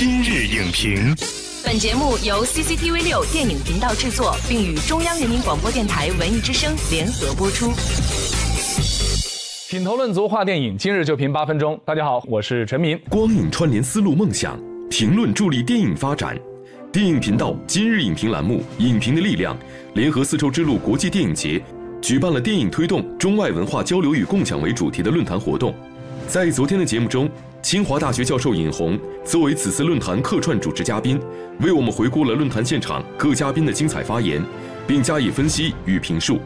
今日影评，本节目由 CCTV 六电影频道制作，并与中央人民广播电台文艺之声联合播出。品头论足话电影，今日就评八分钟。大家好，我是陈明。光影串联思路梦想，评论助力电影发展。电影频道今日影评栏目《影评的力量》联合丝绸之路国际电影节，举办了电影推动中外文化交流与共享为主题的论坛活动。在昨天的节目中，清华大学教授尹红作为此次论坛客串主持嘉宾，为我们回顾了论坛现场各嘉宾的精彩发言，并加以分析与评述。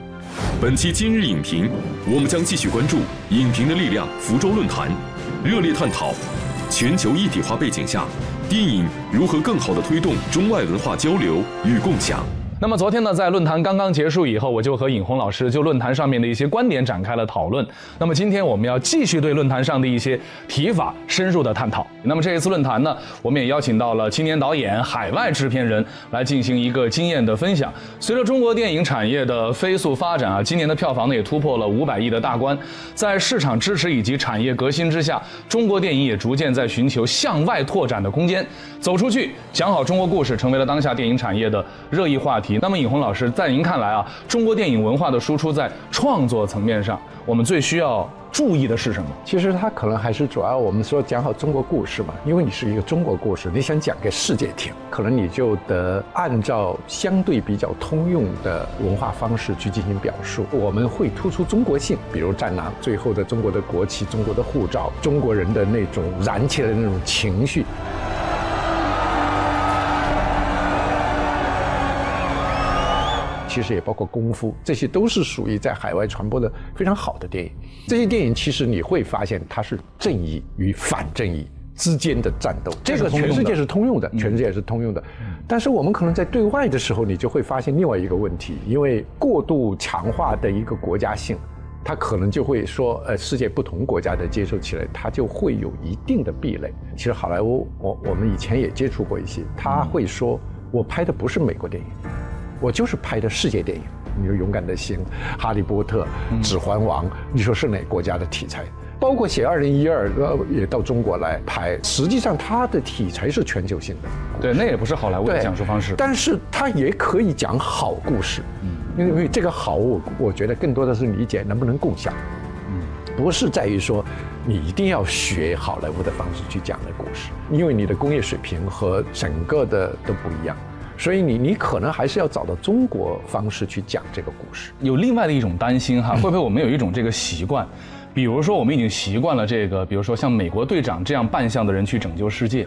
本期今日影评，我们将继续关注影评的力量福州论坛，热烈探讨全球一体化背景下，电影如何更好地推动中外文化交流与共享。那么昨天呢，在论坛刚刚结束以后，我就和尹红老师就论坛上面的一些观点展开了讨论。那么今天我们要继续对论坛上的一些提法深入的探讨。那么这一次论坛呢，我们也邀请到了青年导演、海外制片人来进行一个经验的分享。随着中国电影产业的飞速发展啊，今年的票房呢也突破了五百亿的大关。在市场支持以及产业革新之下，中国电影也逐渐在寻求向外拓展的空间，走出去讲好中国故事，成为了当下电影产业的热议话题。那么，尹红老师，在您看来啊，中国电影文化的输出在创作层面上，我们最需要注意的是什么？其实它可能还是主要我们说讲好中国故事嘛，因为你是一个中国故事，你想讲给世界听，可能你就得按照相对比较通用的文化方式去进行表述。我们会突出中国性，比如《战狼》最后的中国的国旗、中国的护照、中国人的那种燃起来的那种情绪。其实也包括功夫，这些都是属于在海外传播的非常好的电影。这些电影其实你会发现，它是正义与反正义之间的战斗，这个全世界是通用的，全世界是通用的。但是我们可能在对外的时候，你就会发现另外一个问题，因为过度强化的一个国家性，它可能就会说，呃，世界不同国家的接受起来，它就会有一定的壁垒。其实好莱坞，我我们以前也接触过一些，他会说我拍的不是美国电影。我就是拍的世界电影，你说《勇敢的心》《哈利波特》《指环王》，你说是哪国家的题材？包括写《二零一二》呃，也到中国来拍。实际上，它的题材是全球性的。对，那也不是好莱坞的讲述方式。但是它也可以讲好故事。嗯。因为这个好，我我觉得更多的是理解能不能共享。嗯。不是在于说你一定要学好莱坞的方式去讲的故事，因为你的工业水平和整个的都不一样。所以你你可能还是要找到中国方式去讲这个故事。有另外的一种担心哈，会不会我们有一种这个习惯，比如说我们已经习惯了这个，比如说像美国队长这样扮相的人去拯救世界。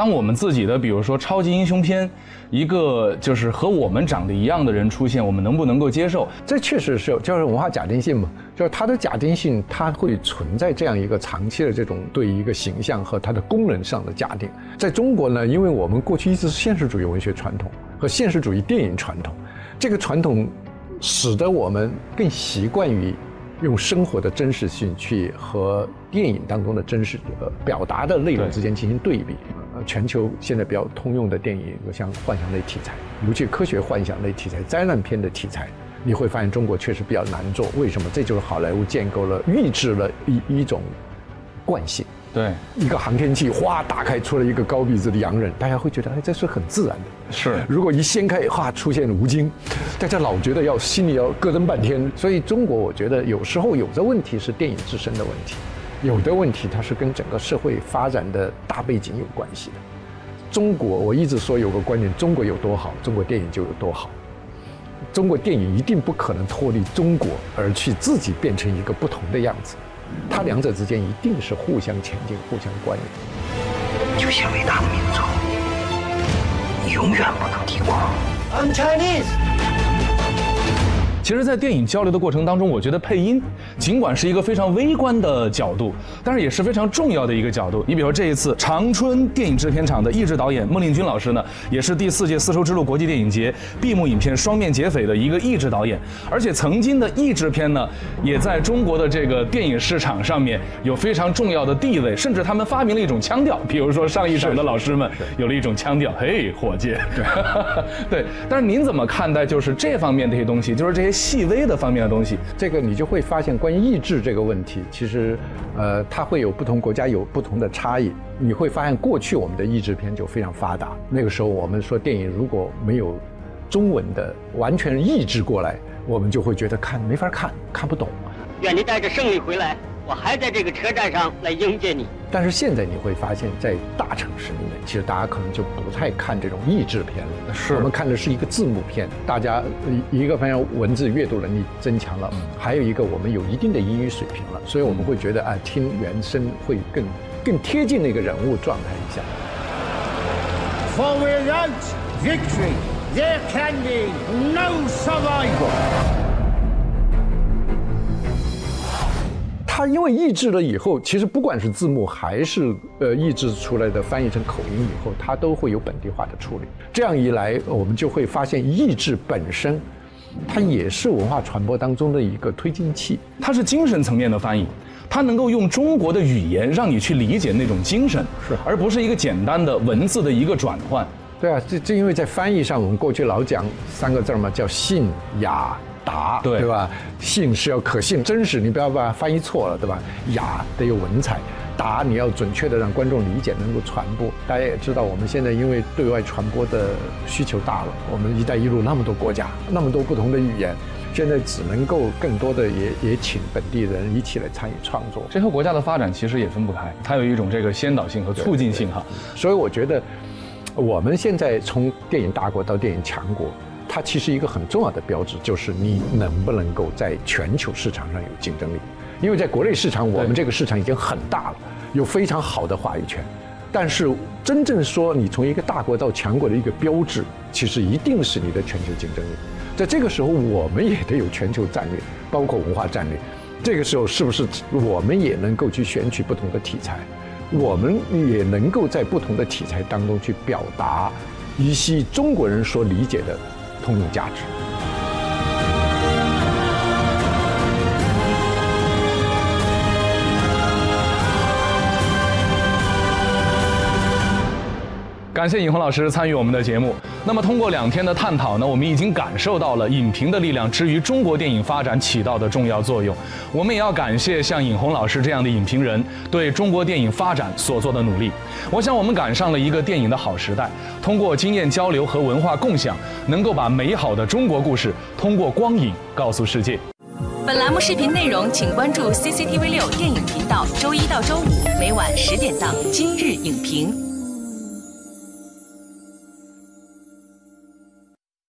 当我们自己的，比如说超级英雄片，一个就是和我们长得一样的人出现，我们能不能够接受？这确实是就是文化假定性嘛，就是它的假定性，它会存在这样一个长期的这种对一个形象和它的功能上的假定。在中国呢，因为我们过去一直是现实主义文学传统和现实主义电影传统，这个传统使得我们更习惯于用生活的真实性去和电影当中的真实呃表达的内容之间进行对比。全球现在比较通用的电影，有像幻想类题材，尤其科学幻想类题材、灾难片的题材，你会发现中国确实比较难做。为什么？这就是好莱坞建构了、预制了一一种惯性。对，一个航天器哗打开出了一个高鼻子的洋人，大家会觉得哎，这是很自然的。是，如果一掀开哗出现吴京，大家老觉得要心里要咯噔半天。所以中国，我觉得有时候有的问题是电影自身的问题。有的问题，它是跟整个社会发展的大背景有关系的。中国，我一直说有个观点：中国有多好，中国电影就有多好。中国电影一定不可能脱离中国而去自己变成一个不同的样子，它两者之间一定是互相前进、互相关联。就像伟大的民族，永远不能低光。I'm Chinese。其实，在电影交流的过程当中，我觉得配音尽管是一个非常微观的角度，但是也是非常重要的一个角度。你比如说，这一次长春电影制片厂的译制导演孟令军老师呢，也是第四届丝绸之路国际电影节闭幕影片《双面劫匪》的一个译制导演，而且曾经的译制片呢，也在中国的这个电影市场上面有非常重要的地位，甚至他们发明了一种腔调，比如说上一场的老师们有了一种腔调，嘿，伙计，对。但是您怎么看待就是这方面这些东西，就是这些。细微的方面的东西。这个你就会发现，关于意志这个问题，其实，呃，它会有不同国家有不同的差异。你会发现，过去我们的译制片就非常发达。那个时候，我们说电影如果没有中文的完全译制过来，我们就会觉得看没法看，看不懂。愿你带着胜利回来，我还在这个车站上来迎接你。但是现在你会发现，在大城市里面，其实大家可能就不太看这种译制片了。是我们看的是一个字幕片，大家一一个方面文字阅读能力增强了，还有一个我们有一定的英语水平了，所以我们会觉得啊，听原声会更更贴近那个人物状态一下。For without victory, there can be no survival. 它因为译制了以后，其实不管是字幕还是呃译制出来的翻译成口音以后，它都会有本地化的处理。这样一来，我们就会发现译制本身，它也是文化传播当中的一个推进器。它是精神层面的翻译，它能够用中国的语言让你去理解那种精神，是而不是一个简单的文字的一个转换。对啊，这这因为在翻译上，我们过去老讲三个字嘛，叫信雅达，对对吧？信是要可信、真实，你不要把它翻译错了，对吧？雅得有文采，达你要准确的让观众理解，能够传播。大家也知道，我们现在因为对外传播的需求大了，我们“一带一路”那么多国家，那么多不同的语言，现在只能够更多的也也请本地人一起来参与创作。这和国家的发展其实也分不开，它有一种这个先导性和促进性哈。所以我觉得，我们现在从电影大国到电影强国，它其实一个很重要的标志就是你能不能够在全球市场上有竞争力。因为在国内市场，我们这个市场已经很大了，有非常好的话语权。但是真正说你从一个大国到强国的一个标志，其实一定是你的全球竞争力。在这个时候，我们也得有全球战略，包括文化战略。这个时候，是不是我们也能够去选取不同的题材？我们也能够在不同的题材当中去表达一些中国人所理解的通用价值。感谢尹红老师参与我们的节目。那么，通过两天的探讨呢，我们已经感受到了影评的力量之于中国电影发展起到的重要作用。我们也要感谢像尹红老师这样的影评人对中国电影发展所做的努力。我想，我们赶上了一个电影的好时代，通过经验交流和文化共享，能够把美好的中国故事通过光影告诉世界。本栏目视频内容，请关注 CCTV 六电影频道，周一到周五每晚十点档《今日影评》。